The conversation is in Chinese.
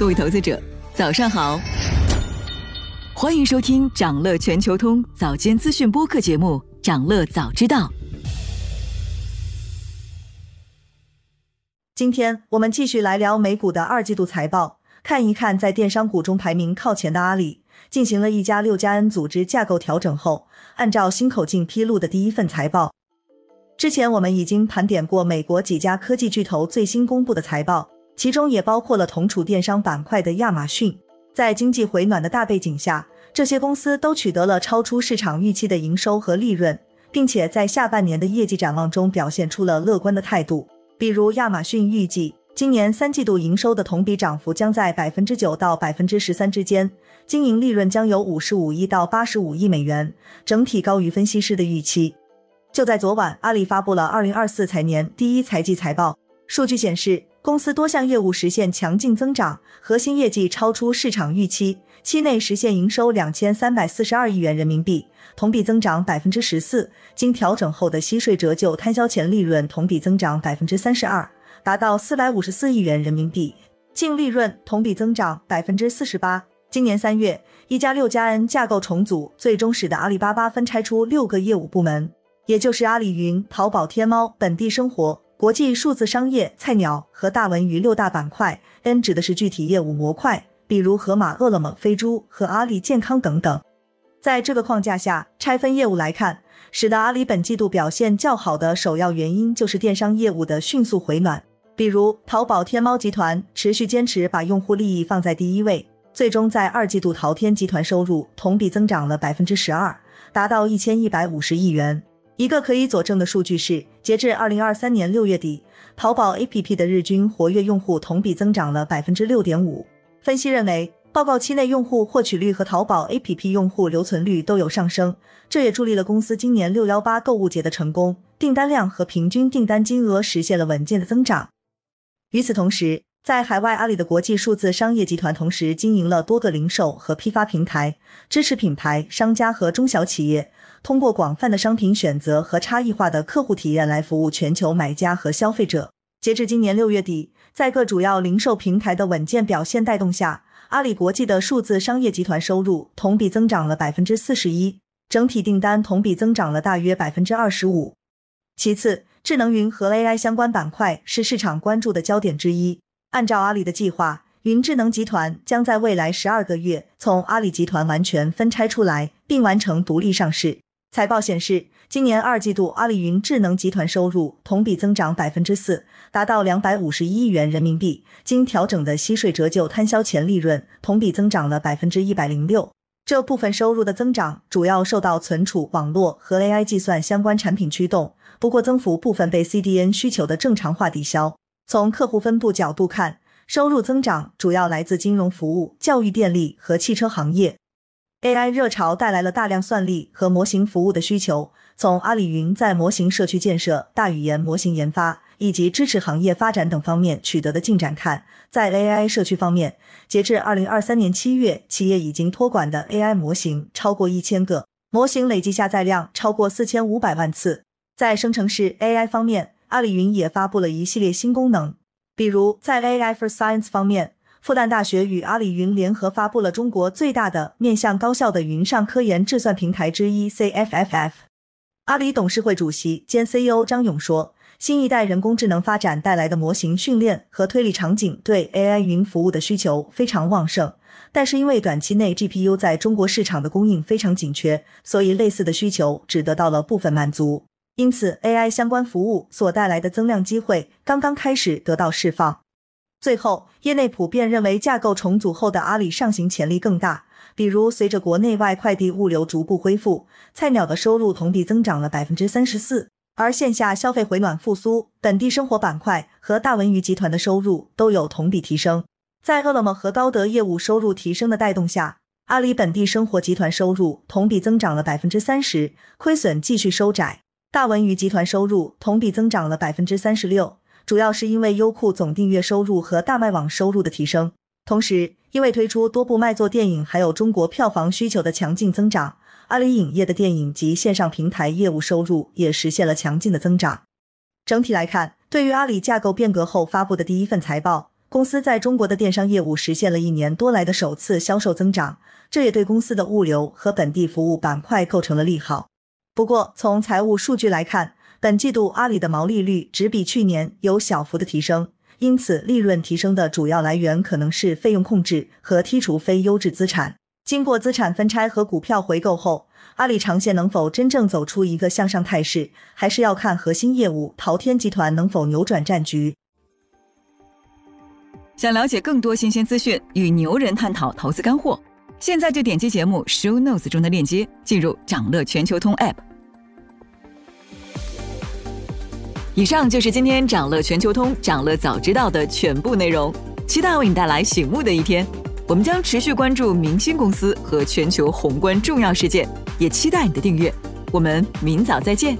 各位投资者，早上好，欢迎收听长乐全球通早间资讯播客节目《长乐早知道》。今天我们继续来聊美股的二季度财报，看一看在电商股中排名靠前的阿里，进行了一加六加 N 组织架构调整后，按照新口径披露的第一份财报。之前我们已经盘点过美国几家科技巨头最新公布的财报，其中也包括了同处电商板块的亚马逊。在经济回暖的大背景下，这些公司都取得了超出市场预期的营收和利润，并且在下半年的业绩展望中表现出了乐观的态度。比如亚马逊预计，今年三季度营收的同比涨幅将在百分之九到百分之十三之间，经营利润将有五十五亿到八十五亿美元，整体高于分析师的预期。就在昨晚，阿里发布了二零二四财年第一财季财报。数据显示，公司多项业务实现强劲增长，核心业绩超出市场预期。期内实现营收两千三百四十二亿元人民币，同比增长百分之十四。经调整后的息税折旧摊销前利润同比增长百分之三十二，达到四百五十四亿元人民币。净利润同比增长百分之四十八。今年三月，一加六加 N 架构重组，最终使得阿里巴巴分拆出六个业务部门。也就是阿里云、淘宝、天猫、本地生活、国际数字商业、菜鸟和大文娱六大板块。N 指的是具体业务模块，比如盒马、饿了么、飞猪和阿里健康等等。在这个框架下拆分业务来看，使得阿里本季度表现较好的首要原因就是电商业务的迅速回暖。比如淘宝天猫集团持续坚持把用户利益放在第一位，最终在二季度淘天集团收入同比增长了百分之十二，达到一千一百五十亿元。一个可以佐证的数据是，截至二零二三年六月底，淘宝 APP 的日均活跃用户同比增长了百分之六点五。分析认为，报告期内用户获取率和淘宝 APP 用户留存率都有上升，这也助力了公司今年六幺八购物节的成功，订单量和平均订单金额实现了稳健的增长。与此同时，在海外，阿里的国际数字商业集团同时经营了多个零售和批发平台，支持品牌商家和中小企业。通过广泛的商品选择和差异化的客户体验来服务全球买家和消费者。截至今年六月底，在各主要零售平台的稳健表现带动下，阿里国际的数字商业集团收入同比增长了百分之四十一，整体订单同比增长了大约百分之二十五。其次，智能云和 AI 相关板块是市场关注的焦点之一。按照阿里的计划，云智能集团将在未来十二个月从阿里集团完全分拆出来，并完成独立上市。财报显示，今年二季度阿里云智能集团收入同比增长百分之四，达到两百五十一亿元人民币。经调整的息税折旧摊销前利润同比增长了百分之一百零六。这部分收入的增长主要受到存储、网络和 AI 计算相关产品驱动，不过增幅部分被 CDN 需求的正常化抵消。从客户分布角度看，收入增长主要来自金融服务、教育、电力和汽车行业。AI 热潮带来了大量算力和模型服务的需求。从阿里云在模型社区建设、大语言模型研发以及支持行业发展等方面取得的进展看，在 AI 社区方面，截至二零二三年七月，企业已经托管的 AI 模型超过一千个，模型累计下载量超过四千五百万次。在生成式 AI 方面，阿里云也发布了一系列新功能，比如在 AI for Science 方面。复旦大学与阿里云联合发布了中国最大的面向高校的云上科研智算平台之一 CFFF。阿里董事会主席兼 CEO 张勇说：“新一代人工智能发展带来的模型训练和推理场景对 AI 云服务的需求非常旺盛，但是因为短期内 GPU 在中国市场的供应非常紧缺，所以类似的需求只得到了部分满足。因此，AI 相关服务所带来的增量机会刚刚开始得到释放。”最后，业内普遍认为架构重组后的阿里上行潜力更大。比如，随着国内外快递物流逐步恢复，菜鸟的收入同比增长了百分之三十四，而线下消费回暖复苏，本地生活板块和大文娱集团的收入都有同比提升。在饿了么和高德业务收入提升的带动下，阿里本地生活集团收入同比增长了百分之三十，亏损继续收窄。大文娱集团收入同比增长了百分之三十六。主要是因为优酷总订阅收入和大麦网收入的提升，同时因为推出多部卖座电影，还有中国票房需求的强劲增长，阿里影业的电影及线上平台业务收入也实现了强劲的增长。整体来看，对于阿里架构变革后发布的第一份财报，公司在中国的电商业务实现了一年多来的首次销售增长，这也对公司的物流和本地服务板块构成了利好。不过，从财务数据来看，本季度阿里的毛利率只比去年有小幅的提升，因此利润提升的主要来源可能是费用控制和剔除非优质资产。经过资产分拆和股票回购后，阿里长线能否真正走出一个向上态势，还是要看核心业务淘天集团能否扭转战局。想了解更多新鲜资讯，与牛人探讨投资干货，现在就点击节目 show notes 中的链接，进入掌乐全球通 app。以上就是今天掌乐全球通掌乐早知道的全部内容，期待为你带来醒目的一天。我们将持续关注明星公司和全球宏观重要事件，也期待你的订阅。我们明早再见。